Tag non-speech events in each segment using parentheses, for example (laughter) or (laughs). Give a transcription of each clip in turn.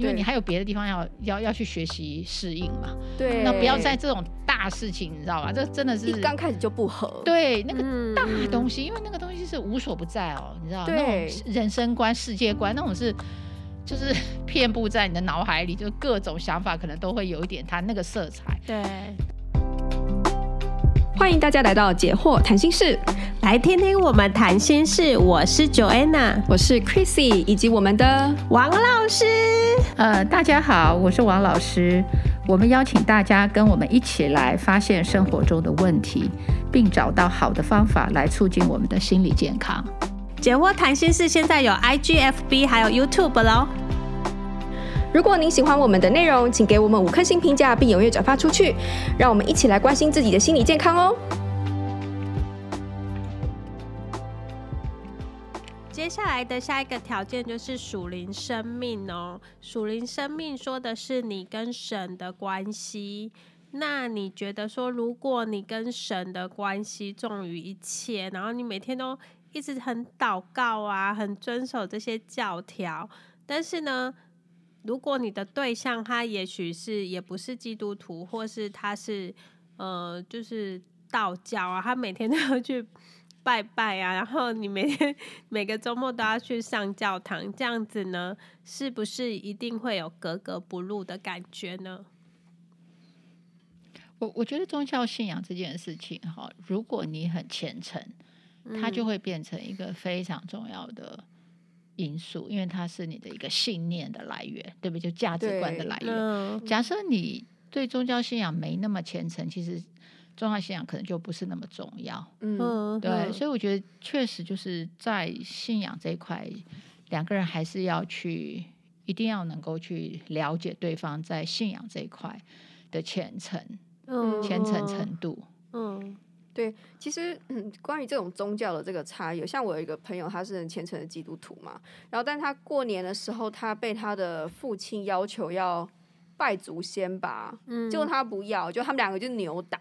因为你还有别的地方要要要去学习适应嘛。对，那不要在这种大事情，你知道吧？这真的是刚开始就不合。对，那个大东西，嗯、因为那个东西是无所不在哦，你知道，对那种人生观、世界观，那种是就是遍布在你的脑海里，就各种想法可能都会有一点它那个色彩。对。欢迎大家来到解惑谈心室，来听听我们谈心事。我是 Joanna，我是 Chrissy，以及我们的王老师。呃，大家好，我是王老师。我们邀请大家跟我们一起来发现生活中的问题，并找到好的方法来促进我们的心理健康。解惑谈心事现在有 IGFB 还有 YouTube 喽。如果您喜欢我们的内容，请给我们五颗星评价，并踊跃转发出去，让我们一起来关心自己的心理健康哦。下来的下一个条件就是属灵生命哦。属灵生命说的是你跟神的关系。那你觉得说，如果你跟神的关系重于一切，然后你每天都一直很祷告啊，很遵守这些教条，但是呢，如果你的对象他也许是也不是基督徒，或是他是呃就是道教啊，他每天都要去拜拜啊，(laughs) 然后你每天每个周末都要去上教堂，这样子呢，是不是一定会有格格不入的感觉呢？我我觉得宗教信仰这件事情哈，如果你很虔诚，它就会变成一个非常重要的。因素，因为它是你的一个信念的来源，对不对？就价值观的来源。嗯、假设你对宗教信仰没那么虔诚，其实宗教信仰可能就不是那么重要。嗯，对。嗯、所以我觉得确实就是在信仰这一块，两个人还是要去，一定要能够去了解对方在信仰这一块的虔诚，嗯，虔诚程度，嗯。对，其实嗯，关于这种宗教的这个差异，像我有一个朋友，他是很虔诚的基督徒嘛，然后但他过年的时候，他被他的父亲要求要拜祖先吧，嗯，结果他不要，就他们两个就扭打，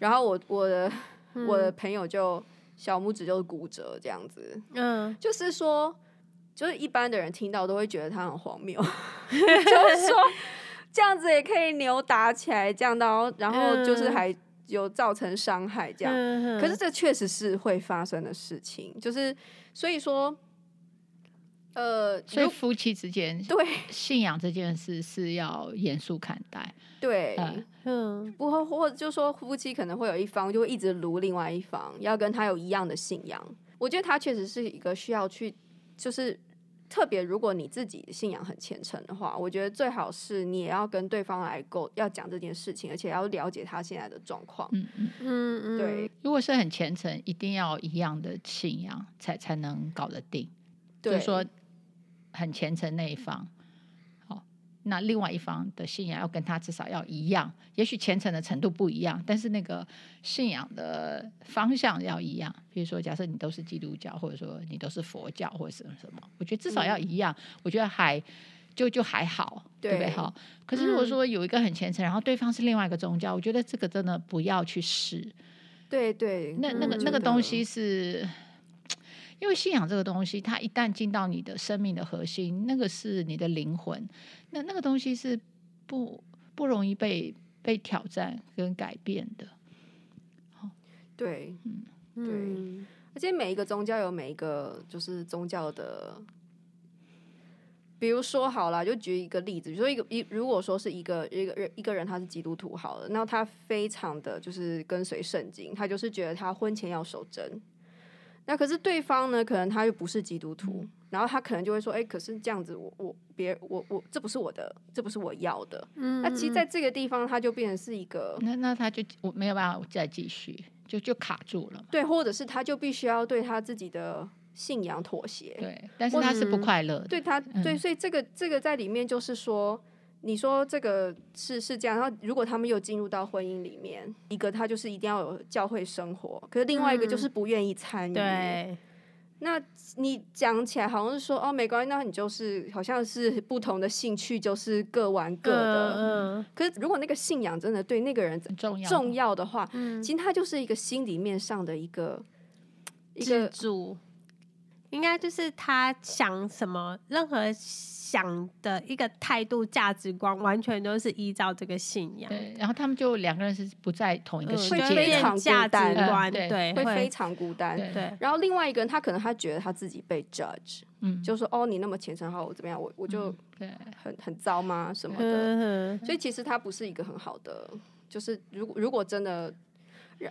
然后我我的、嗯、我的朋友就小拇指就是骨折这样子，嗯，(laughs) 就是说，就是一般的人听到都会觉得他很荒谬，(laughs) 就是说这样子也可以扭打起来，这样的，然后就是。还。有造成伤害，这样，嗯、可是这确实是会发生的事情，就是所以说，呃，所以夫妻之间对 (laughs) 信仰这件事是要严肃看待，(laughs) 对，嗯，不或或者就说夫妻可能会有一方就会一直撸另外一方，要跟他有一样的信仰，我觉得他确实是一个需要去，就是。特别，如果你自己信仰很虔诚的话，我觉得最好是你也要跟对方来沟，要讲这件事情，而且要了解他现在的状况。嗯嗯嗯，对。如果是很虔诚，一定要一样的信仰才才能搞得定。对，就是说很虔诚那一方。好那另外一方的信仰要跟他至少要一样，也许虔诚的程度不一样，但是那个信仰的方向要一样。比如说，假设你都是基督教，或者说你都是佛教，或者什么什么，我觉得至少要一样。嗯、我觉得还就就还好，对，不对？好。可是如果说有一个很虔诚，然后对方是另外一个宗教，我觉得这个真的不要去试。对对，那那个那个东西是。因为信仰这个东西，它一旦进到你的生命的核心，那个是你的灵魂，那那个东西是不不容易被被挑战跟改变的。对，嗯，对，而且每一个宗教有每一个就是宗教的，比如说好了，就举一个例子，比如说一个一，如果说是一个一个人一个人他是基督徒好了，那他非常的就是跟随圣经，他就是觉得他婚前要守贞。那可是对方呢？可能他又不是基督徒，嗯、然后他可能就会说：“哎、欸，可是这样子我，我我别我我这不是我的，这不是我要的。嗯”那其实在这个地方，他就变成是一个，那那他就我没有办法再继续，就就卡住了。对，或者是他就必须要对他自己的信仰妥协。对，但是他是不快乐的。对他，对，所以这个这个在里面就是说。你说这个是是这样，然后如果他们又进入到婚姻里面，一个他就是一定要有教会生活，可是另外一个就是不愿意参与。嗯、对，那你讲起来好像是说哦，没关系，那你就是好像是不同的兴趣，就是各玩各的。可是如果那个信仰真的对那个人重要重要的话，嗯、其实他就是一个心里面上的一个一个主。应该就是他想什么，任何想的一个态度、价值观，完全都是依照这个信仰。对，然后他们就两个人是不在同一个世界，会非常价值观，对，对，会非常孤单。对，然后另外一个人，他可能他觉得他自己被 judge，嗯，就说哦，你那么虔诚，好，我怎么样，我我就对很很糟吗？什么的？嗯、所以其实他不是一个很好的，就是如果如果真的。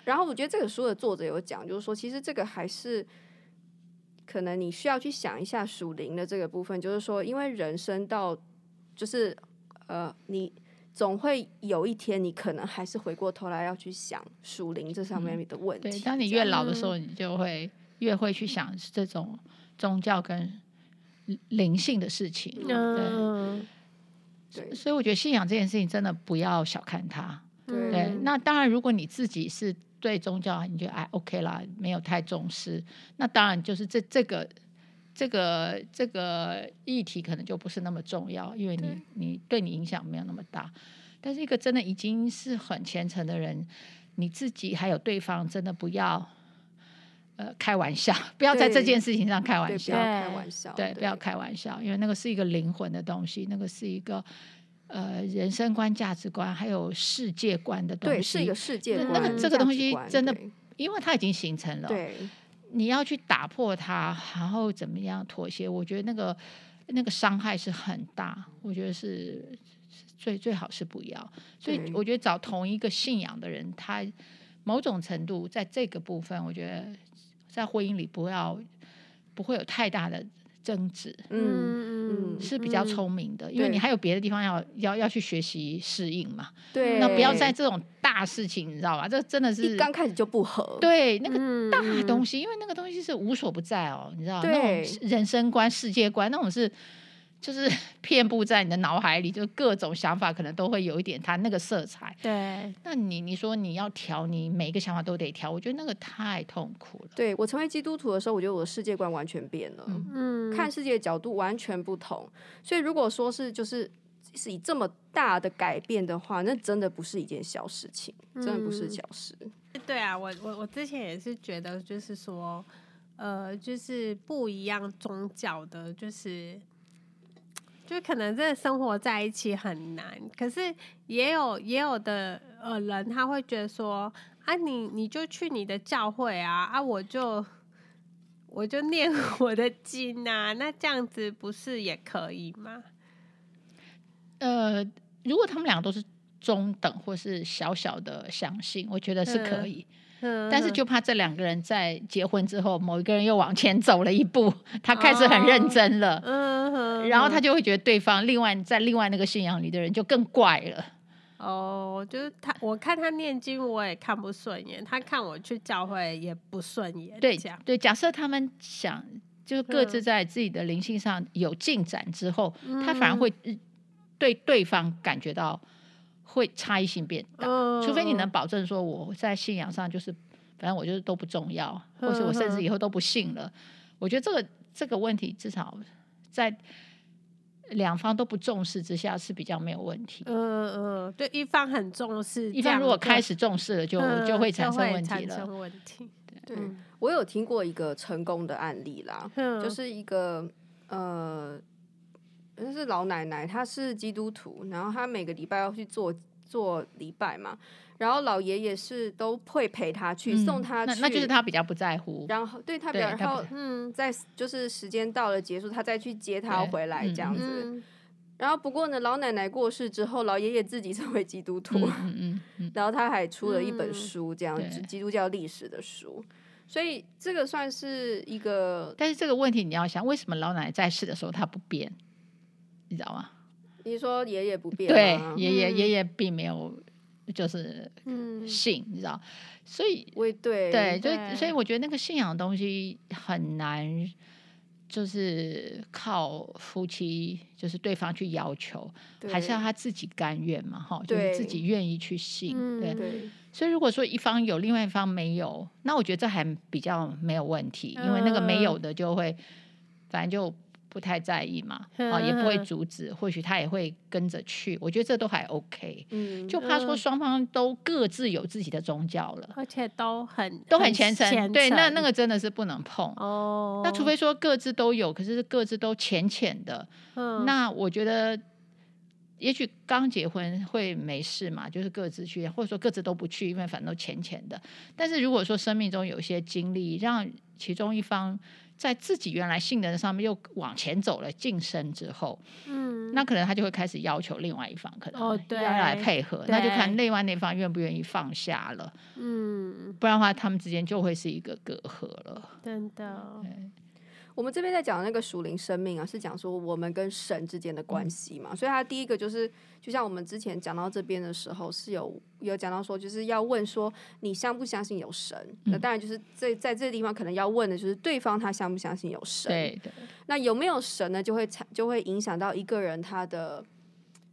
然后我觉得这个书的作者有讲，就是说，其实这个还是可能你需要去想一下属灵的这个部分，就是说，因为人生到就是呃，你总会有一天，你可能还是回过头来要去想属灵这上面的问题。嗯、对，当你越老的时候，你就会越会去想这种宗教跟灵性的事情。嗯、对，对，所以我觉得信仰这件事情真的不要小看它。对，对，那当然，如果你自己是对宗教，你觉得哎，OK 啦，没有太重视，那当然就是这这个这个这个议题可能就不是那么重要，因为你对你对你影响没有那么大。但是一个真的已经是很虔诚的人，你自己还有对方，真的不要呃开玩笑，不要在这件事情上开玩笑，不要开玩笑，对，不要开玩笑，因为那个是一个灵魂的东西，那个是一个。呃，人生观、价值观，还有世界观的东西，对，是一个世界观。那个这个东西真的，因为它已经形成了，对，你要去打破它，然后怎么样妥协？我觉得那个那个伤害是很大，我觉得是最最好是不要。所以我觉得找同一个信仰的人，他某种程度在这个部分，我觉得在婚姻里不要不会有太大的。争执，嗯嗯，是比较聪明的，嗯、因为你还有别的地方要要要去学习适应嘛。对，那不要在这种大事情，你知道吧？这真的是刚开始就不合。对，那个大东西，嗯、因为那个东西是无所不在哦，你知道，那种人生观、世界观，那种是。就是 (laughs) 遍布在你的脑海里，就各种想法可能都会有一点它那个色彩。对，那你你说你要调，你每一个想法都得调，我觉得那个太痛苦了。对，我成为基督徒的时候，我觉得我的世界观完全变了，嗯，看世界的角度完全不同。所以如果说是就是是以这么大的改变的话，那真的不是一件小事情，真的不是小事。嗯、对啊，我我我之前也是觉得，就是说，呃，就是不一样宗教的，就是。就可能真的生活在一起很难，可是也有也有的呃人他会觉得说啊，你你就去你的教会啊啊，我就我就念 (laughs) 我的经啊，那这样子不是也可以吗？呃，如果他们两个都是中等或是小小的相信，我觉得是可以。嗯但是就怕这两个人在结婚之后，某一个人又往前走了一步，(laughs) 他开始很认真了，嗯，然后他就会觉得对方另外在另外那个信仰里的人就更怪了。哦，就是他，我看他念经我也看不顺眼，他看我去教会也不顺眼。对，对，假设他们想就是各自在自己的灵性上有进展之后，嗯，他反而会对对方感觉到。会差异性变大，哦、除非你能保证说我在信仰上就是，反正我就是都不重要，或是我甚至以后都不信了。我觉得这个这个问题至少在两方都不重视之下是比较没有问题。嗯嗯，对，一方很重视，一方如果开始重视了就，就、嗯、就会产生问题了。问题。对，我有听过一个成功的案例啦，嗯、就是一个呃。那是老奶奶，她是基督徒，然后她每个礼拜要去做做礼拜嘛，然后老爷爷是都会陪他去、嗯、送他去，那就是他比较不在乎，然后对他比较，然后嗯，在就是时间到了结束，他再去接他回来这样子。嗯、然后不过呢，老奶奶过世之后，老爷爷自己成为基督徒，嗯嗯嗯、(laughs) 然后他还出了一本书，这样子、嗯、基督教历史的书，所以这个算是一个。但是这个问题你要想，为什么老奶奶在世的时候她不变？你知道吗？你说爷爷不变，对，爷爷爷爷并没有就是信，你知道，所以对对，就所以我觉得那个信仰的东西很难，就是靠夫妻就是对方去要求，还是要他自己甘愿嘛，哈，就是自己愿意去信，对。所以如果说一方有，另外一方没有，那我觉得这还比较没有问题，因为那个没有的就会，反正就。不太在意嘛，啊，也不会阻止，或许他也会跟着去。我觉得这都还 OK。嗯，就怕说双方都各自有自己的宗教了，而且都很都很虔诚。对，那那个真的是不能碰。哦，那除非说各自都有，可是各自都浅浅的。嗯，那我觉得也许刚结婚会没事嘛，就是各自去，或者说各自都不去，因为反正都浅浅的。但是如果说生命中有一些经历，让其中一方。在自己原来性能上面又往前走了晋升之后，嗯，那可能他就会开始要求另外一方可能要来配合，哦、那就看另外那方愿不愿意放下了，嗯，不然的话他们之间就会是一个隔阂了，真的。我们这边在讲那个属灵生命啊，是讲说我们跟神之间的关系嘛，嗯、所以他第一个就是，就像我们之前讲到这边的时候，是有有讲到说，就是要问说你相不相信有神？嗯、那当然就是在在这个地方可能要问的就是对方他相不相信有神？对的。那有没有神呢？就会产就会影响到一个人他的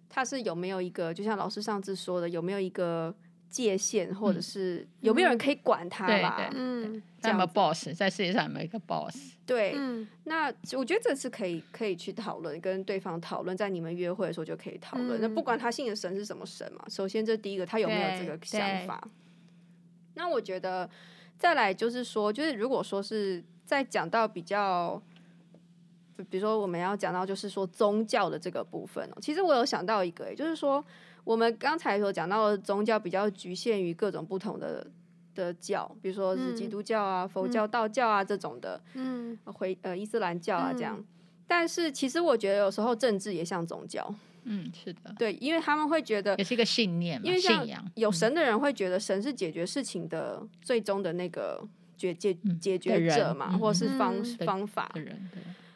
他是有没有一个，就像老师上次说的，有没有一个。界限，或者是有没有人可以管他吧？嗯，有没有 boss 在世界上有没有一个 boss？对，嗯、那我觉得这是可以可以去讨论，跟对方讨论，在你们约会的时候就可以讨论。嗯、那不管他信的神是什么神嘛，首先这第一个，他有没有这个想法？那我觉得再来就是说，就是如果说是在讲到比较，比如说我们要讲到就是说宗教的这个部分哦，其实我有想到一个，也就是说。我们刚才所讲到的宗教比较局限于各种不同的的教，比如说是基督教啊、嗯、佛教、道教啊这种的，嗯，回呃伊斯兰教啊这样。嗯、但是其实我觉得有时候政治也像宗教，嗯，是的，对，因为他们会觉得也是一个信念，因为像有神的人会觉得神是解决事情的最终的那个解解解决者嘛，嗯、或是方、嗯、方法。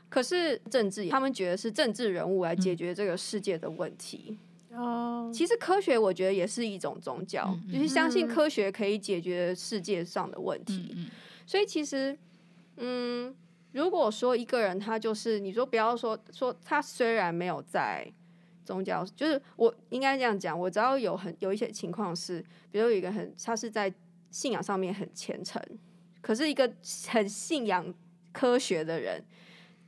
可是政治，他们觉得是政治人物来解决这个世界的问题。哦，其实科学我觉得也是一种宗教，嗯、就是相信科学可以解决世界上的问题。嗯、所以其实，嗯，如果说一个人他就是你说不要说说他虽然没有在宗教，就是我应该这样讲，我知道有很有一些情况是，比如有一个很他是在信仰上面很虔诚，可是一个很信仰科学的人，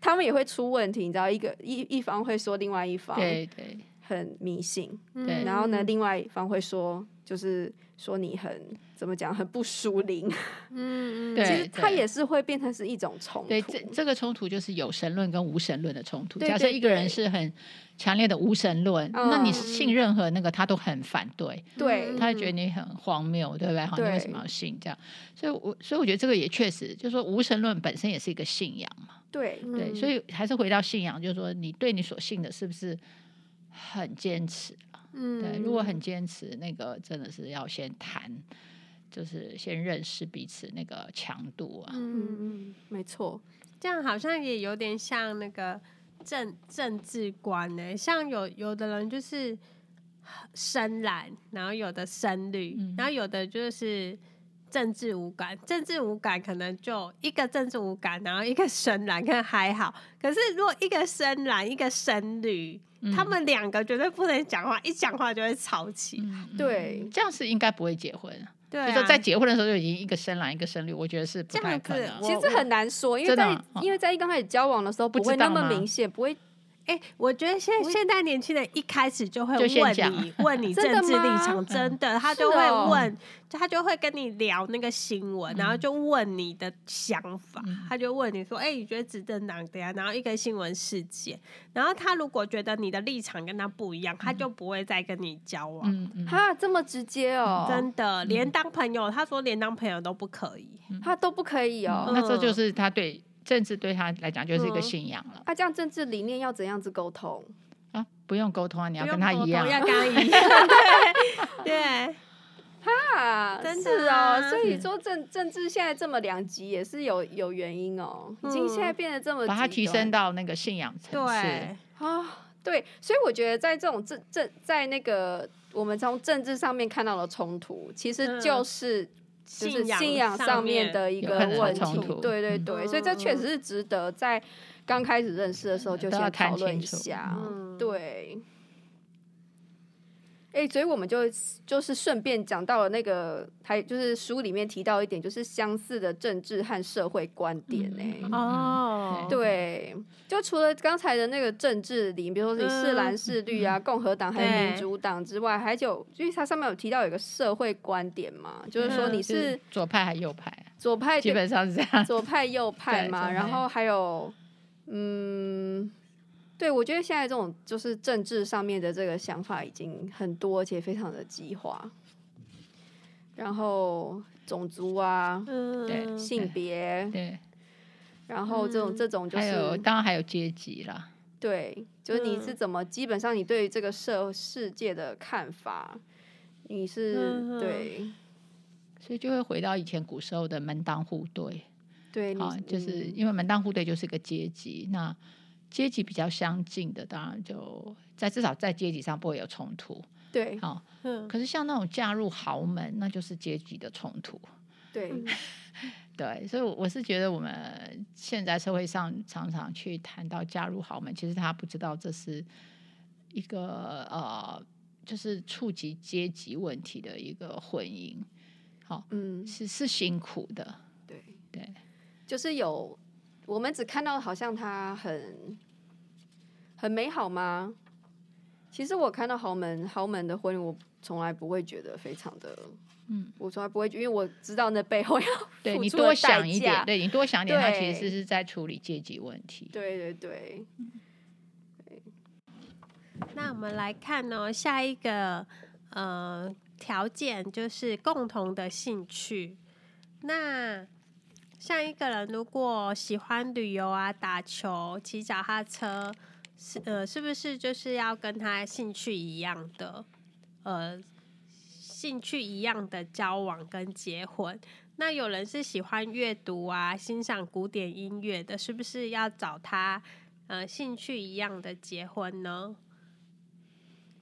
他们也会出问题。你知道，一个一一方会说另外一方，对对。很迷信，对然后呢，另外一方会说，就是说你很怎么讲，很不属灵。嗯嗯，其实它也是会变成是一种冲突。对，这这个冲突就是有神论跟无神论的冲突。对对对，假设一个人是很强烈的无神论，嗯、那你信任何那个他都很反对。对，他觉得你很荒谬，对不对？好，你为什么要信这样？所以我所以我觉得这个也确实，就是说无神论本身也是一个信仰嘛。对对，嗯、所以还是回到信仰，就是说你对你所信的是不是？很坚持嗯，对，如果很坚持，那个真的是要先谈，就是先认识彼此那个强度啊，嗯嗯，没错，这样好像也有点像那个政政治观呢、欸，像有有的人就是深蓝，然后有的深绿，嗯、然后有的就是。政治无感，政治无感可能就一个政治无感，然后一个深蓝可能还好。可是如果一个深蓝，一个深绿，嗯、他们两个绝对不能讲话，一讲话就会吵起来。嗯、对，这样是应该不会结婚。对、啊，就说在结婚的时候就已经一个深蓝一个深绿，我觉得是不太可能。其实很难说，因为在因为在一刚开始交往的时候不会那么明显，不会。哎、欸，我觉得现在现代年轻人一开始就会问你 (laughs) 问你政治立场，真的，真的他就会问，哦、他就会跟你聊那个新闻，嗯、然后就问你的想法，嗯、他就问你说，哎、欸，你觉得执政党怎样？然后一个新闻事件，然后他如果觉得你的立场跟他不一样，他就不会再跟你交往。嗯嗯，他这么直接哦，真的，连当朋友，他说连当朋友都不可以，嗯、他都不可以哦。嗯、那这就是他对。政治对他来讲就是一个信仰了。啊、这样政治理念要怎样子沟通啊？不用沟通啊，你要跟他一样，要 (laughs) 跟他一样。(laughs) 对对，哈，真是哦。所以说政政治现在这么两极，也是有有原因哦。已经现在变得这么，把它提升到那个信仰层次。对啊，对。所以我觉得在这种政政在那个我们从政治上面看到的冲突，其实就是。就是信仰上面的一个问题，对对对，所以这确实是值得在刚开始认识的时候就先讨论一下，对。哎，所以我们就就是顺便讲到了那个，还就是书里面提到一点，就是相似的政治和社会观点呢。哦，对，就除了刚才的那个政治里，比如说你是蓝是绿啊，共和党还是民主党之外，还有，因为它上面有提到有一个社会观点嘛，就是说你是左派还是右派？左派基本上是这样，左派右 (laughs) 派嘛，然后还有，嗯。对，我觉得现在这种就是政治上面的这个想法已经很多，而且非常的激化。然后种族啊，对、嗯，性别，对，然后这种、嗯、这种就是，还有当然还有阶级啦。对，就是你是怎么，基本上你对于这个社世界的看法，你是、嗯、对，所以就会回到以前古时候的门当户对。对，啊，就是因为门当户对就是一个阶级，那。阶级比较相近的，当然就在至少在阶级上不会有冲突。对，好，嗯。可是像那种嫁入豪门，那就是阶级的冲突。对，(laughs) 对，所以我是觉得我们现在社会上常常去谈到嫁入豪门，其实他不知道这是一个呃，就是触及阶级问题的一个婚姻。好，嗯，是是辛苦的。对对，就是有。我们只看到好像他很很美好吗？其实我看到豪门豪门的婚姻，我从来不会觉得非常的，嗯，我从来不会，因为我知道那背后要对你多想一点，对你多想一点，他其实是在处理阶级问题。对对对。那我们来看呢、哦，下一个呃条件就是共同的兴趣。那像一个人如果喜欢旅游啊、打球、骑脚踏车，是呃，是不是就是要跟他兴趣一样的，呃，兴趣一样的交往跟结婚？那有人是喜欢阅读啊、欣赏古典音乐的，是不是要找他呃兴趣一样的结婚呢？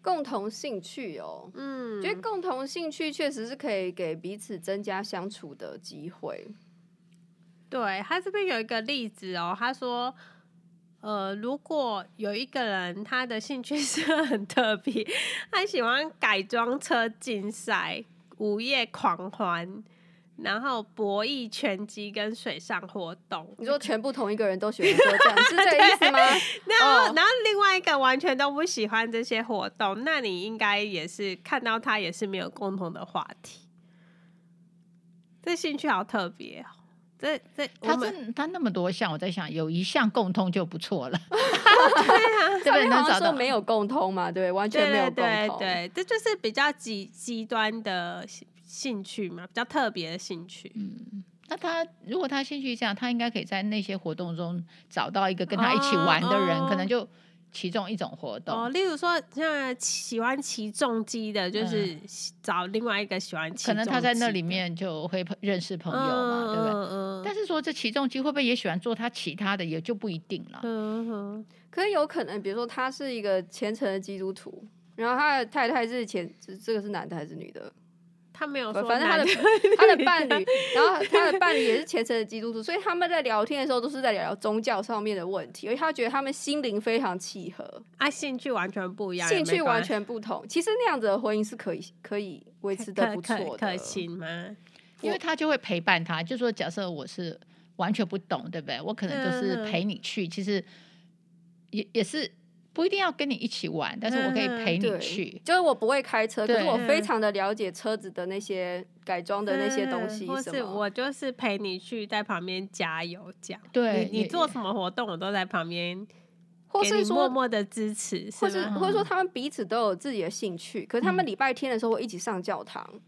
共同兴趣哦，嗯，觉得共同兴趣确实是可以给彼此增加相处的机会。对，他这边有一个例子哦，他说，呃，如果有一个人他的兴趣 (laughs) 是很特别，他喜欢改装车竞赛、午夜狂欢，然后博弈、拳击跟水上活动。你说全部同一个人都喜欢做这样，是这个意思吗？(laughs) 然后，哦、然后另外一个完全都不喜欢这些活动，那你应该也是看到他也是没有共同的话题。这兴趣好特别哦。这这，他是他那么多项，我在想有一项共通就不错了。(laughs) 对啊，(laughs) 这边能找到没有共通嘛？对，完全没有共通。对，对，对，这就是比较极极端的兴趣嘛，比较特别的兴趣。嗯，那他如果他兴趣这样，他应该可以在那些活动中找到一个跟他一起玩的人，哦、可能就。其中一种活动哦，例如说像喜欢骑重机的，就是找另外一个喜欢骑，可能他在那里面就会认识朋友嘛，嗯、对不对？嗯、但是说这骑重机会不会也喜欢做他其他的，也就不一定了。嗯哼，可是有可能，比如说他是一个虔诚的基督徒，然后他的太太是虔，这个是男的还是女的？他没有说，反正他的 (laughs) 他的伴侣，然后他的伴侣也是虔诚的基督徒，所以他们在聊天的时候都是在聊聊宗教上面的问题，而且他觉得他们心灵非常契合，啊，兴趣完全不一样，兴趣完全不同。其实那样子的婚姻是可以可以维持的不错的，可行吗？因为他就会陪伴他，就说假设我是完全不懂，对不对？我可能就是陪你去，其实也也是。不一定要跟你一起玩，但是我可以陪你去。嗯、就是我不会开车，可是我非常的了解车子的那些改装的那些东西。或是我就是陪你去，在旁边加油这样。对，你，你做什么活动，我都在旁边，或是默默的支持。或是或者说他们彼此都有自己的兴趣，可是他们礼拜天的时候会一起上教堂，嗯、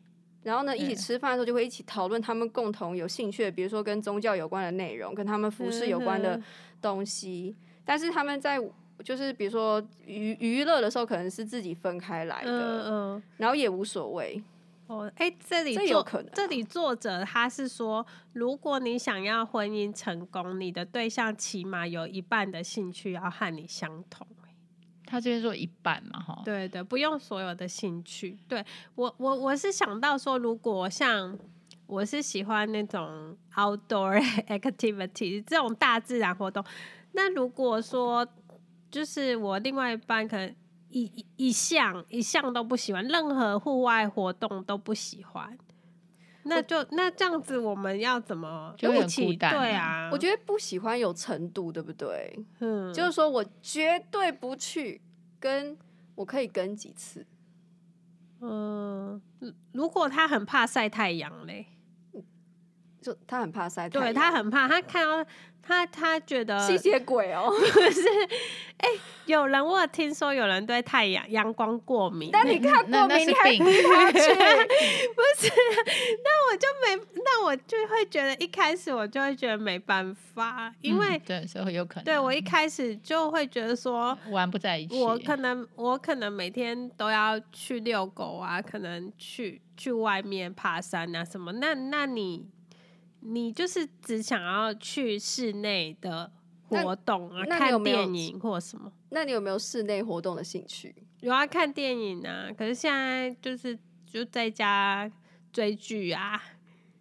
然后呢一起吃饭的时候就会一起讨论他们共同有兴趣的，比如说跟宗教有关的内容，跟他们服饰有关的东西。嗯、但是他们在。就是比如说娱娱乐的时候，可能是自己分开来的，嗯嗯，然后也无所谓。哦，哎，这里这有可能啊。这里作者他是说，如果你想要婚姻成功，你的对象起码有一半的兴趣要和你相同。他这边说一半嘛，哈，对对，不用所有的兴趣。对我我我是想到说，如果像我是喜欢那种 outdoor (laughs) activity 这种大自然活动，那如果说。就是我另外一半可能一一一项一项都不喜欢，任何户外活动都不喜欢。那就那这样子，我们要怎么一起？对啊，我觉得不喜欢有程度，对不对？嗯，就是说我绝对不去，跟我可以跟几次。嗯，如果他很怕晒太阳嘞，就他很怕晒太阳，对他很怕，他看到。他他觉得吸血鬼哦，不是？哎、欸，有人我有听说有人对太阳阳光过敏，但你看过敏，你还逼他去？(laughs) 不是？那我就没，那我就会觉得一开始我就会觉得没办法，因为、嗯、对，所以有可能。对我一开始就会觉得说玩不在一起，我可能我可能每天都要去遛狗啊，可能去去外面爬山啊什么。那那你？你就是只想要去室内的活动啊，看电影或什么？那你有没有室内活动的兴趣？有啊，看电影啊。可是现在就是就在家追剧啊，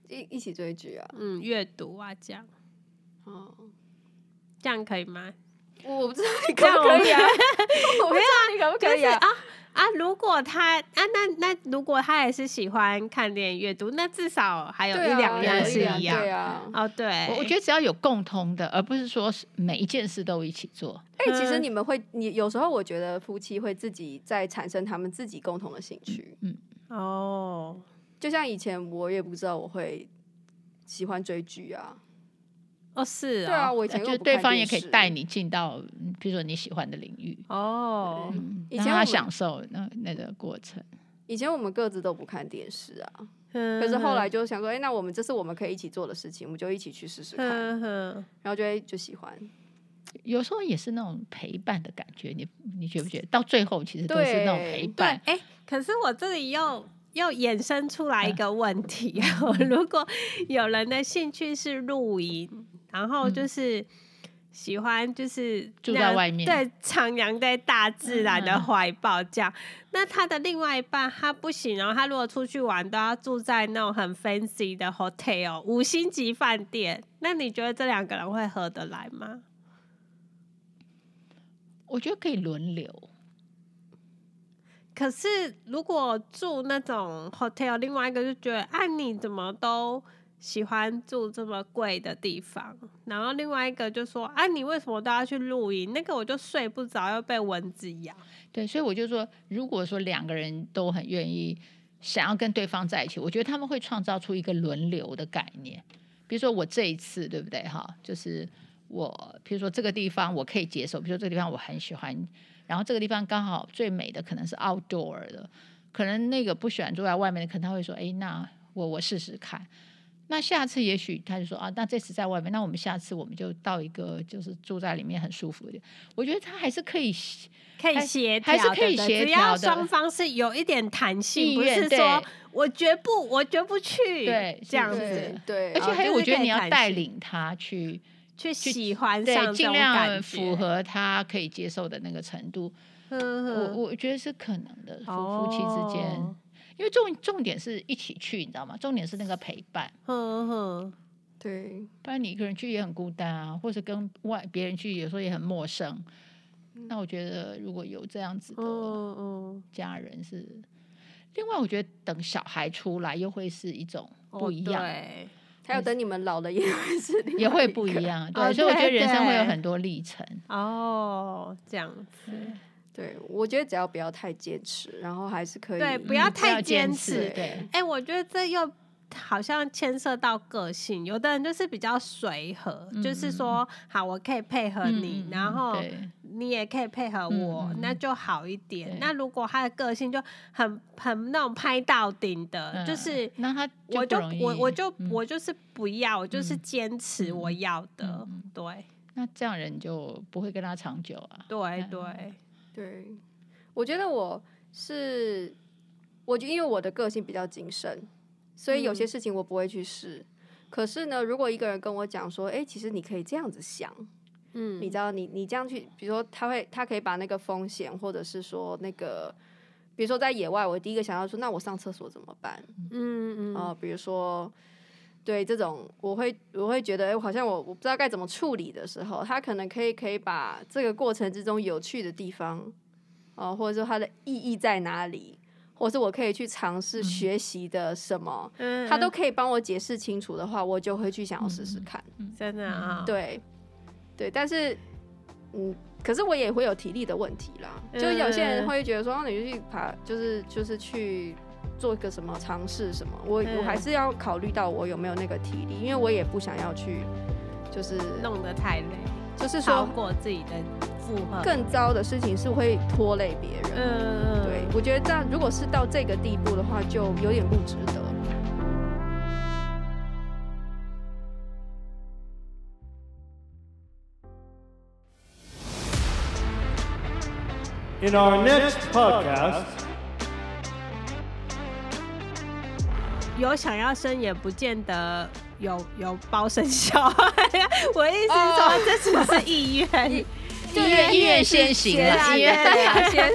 一一起追剧啊，嗯，阅读啊，这样。哦，这样可以吗？我不知道你可不可以啊？我不知道你可不可以啊？啊，如果他啊，那那如果他也是喜欢看电影、阅读，那至少还有一两样是一样。对啊，哦，对，我我觉得只要有共通的，而不是说每一件事都一起做。哎、欸，其实你们会，你有时候我觉得夫妻会自己在产生他们自己共同的兴趣。嗯，哦，就像以前我也不知道我会喜欢追剧啊。哦，是啊，对啊，我以前就对方也可以带你进到，比如说你喜欢的领域哦，以前他享受那那个过程。以前我们各自都不看电视啊，可是后来就想说，哎，那我们这是我们可以一起做的事情，我们就一起去试试看，然后就会就喜欢。有时候也是那种陪伴的感觉，你你觉不觉得？到最后其实都是那种陪伴。哎，可是我这里又又衍生出来一个问题，(laughs) 如果有人的兴趣是露营。然后就是喜欢，就是住在外面，对，徜徉在大自然的怀抱这样。那他的另外一半他不行，然后他如果出去玩都要住在那种很 fancy 的 hotel 五星级饭店。那你觉得这两个人会合得来吗？我觉得可以轮流。可是如果住那种 hotel，另外一个就觉得，啊，你怎么都。喜欢住这么贵的地方，然后另外一个就说：“啊，你为什么都要去露营？那个我就睡不着，又被蚊子咬。”对，所以我就说，如果说两个人都很愿意想要跟对方在一起，我觉得他们会创造出一个轮流的概念。比如说我这一次，对不对？哈，就是我，比如说这个地方我可以接受，比如说这个地方我很喜欢，然后这个地方刚好最美的可能是 outdoor 的，可能那个不喜欢住在外面的，可能他会说：“哎，那我我试试看。”那下次也许他就说啊，那这次在外面，那我们下次我们就到一个就是住在里面很舒服的。我觉得他还是可以可以协调，还是可以协调的，只要双方是有一点弹性，不是说我绝不我绝不去，对，这样子，对，而且还有我觉得你要带领他去去喜欢上，尽量符合他可以接受的那个程度。呵呵我我觉得是可能的，夫夫妻之间。哦因为重重点是一起去，你知道吗？重点是那个陪伴。嗯哼，对，不然你一个人去也很孤单啊，或者跟外别人去，有时候也很陌生。那我觉得如果有这样子的家人是，另外我觉得等小孩出来又会是一种不一样。对，还有等你们老了也会是也会不一样。对，所以我觉得人生会有很多历程。哦，这样子。对，我觉得只要不要太坚持，然后还是可以。对，不要太坚持。对，哎、欸，我觉得这又好像牵涉到个性，有的人就是比较随和，嗯、就是说，好，我可以配合你，嗯、然后你也可以配合我，嗯、那就好一点。那如果他的个性就很很那种拍到顶的，嗯、就是那他我就我我就我就是不要，我就是坚持我要的。嗯、对，那这样人就不会跟他长久啊。对对。对，我觉得我是，我就因为我的个性比较谨慎，所以有些事情我不会去试。嗯、可是呢，如果一个人跟我讲说，哎，其实你可以这样子想，嗯，你知道，你你这样去，比如说他会，他可以把那个风险，或者是说那个，比如说在野外，我第一个想要说，那我上厕所怎么办？嗯嗯，啊、呃，比如说。对这种，我会我会觉得，哎，好像我我不知道该怎么处理的时候，他可能可以可以把这个过程之中有趣的地方哦、呃，或者说它的意义在哪里，或者是我可以去尝试学习的什么，嗯，他都可以帮我解释清楚的话，我就会去想要试试看。嗯、真的啊，对，对，但是，嗯，可是我也会有体力的问题啦。就有些人会觉得说，那、嗯、你就去爬，就是就是去做一个什么尝试什么，我、嗯、我还是要考虑到我有没有那个体力，因为我也不想要去，就是弄得太累，就是说超过自己的负荷。更糟的事情是会拖累别人。嗯，对，我觉得这样，如果是到这个地步的话，就有点不值得。In our next podcast，有想要生也不见得有有包生小孩。(laughs) 我意思是说，这只是意愿。意愿意愿先行了，意愿先。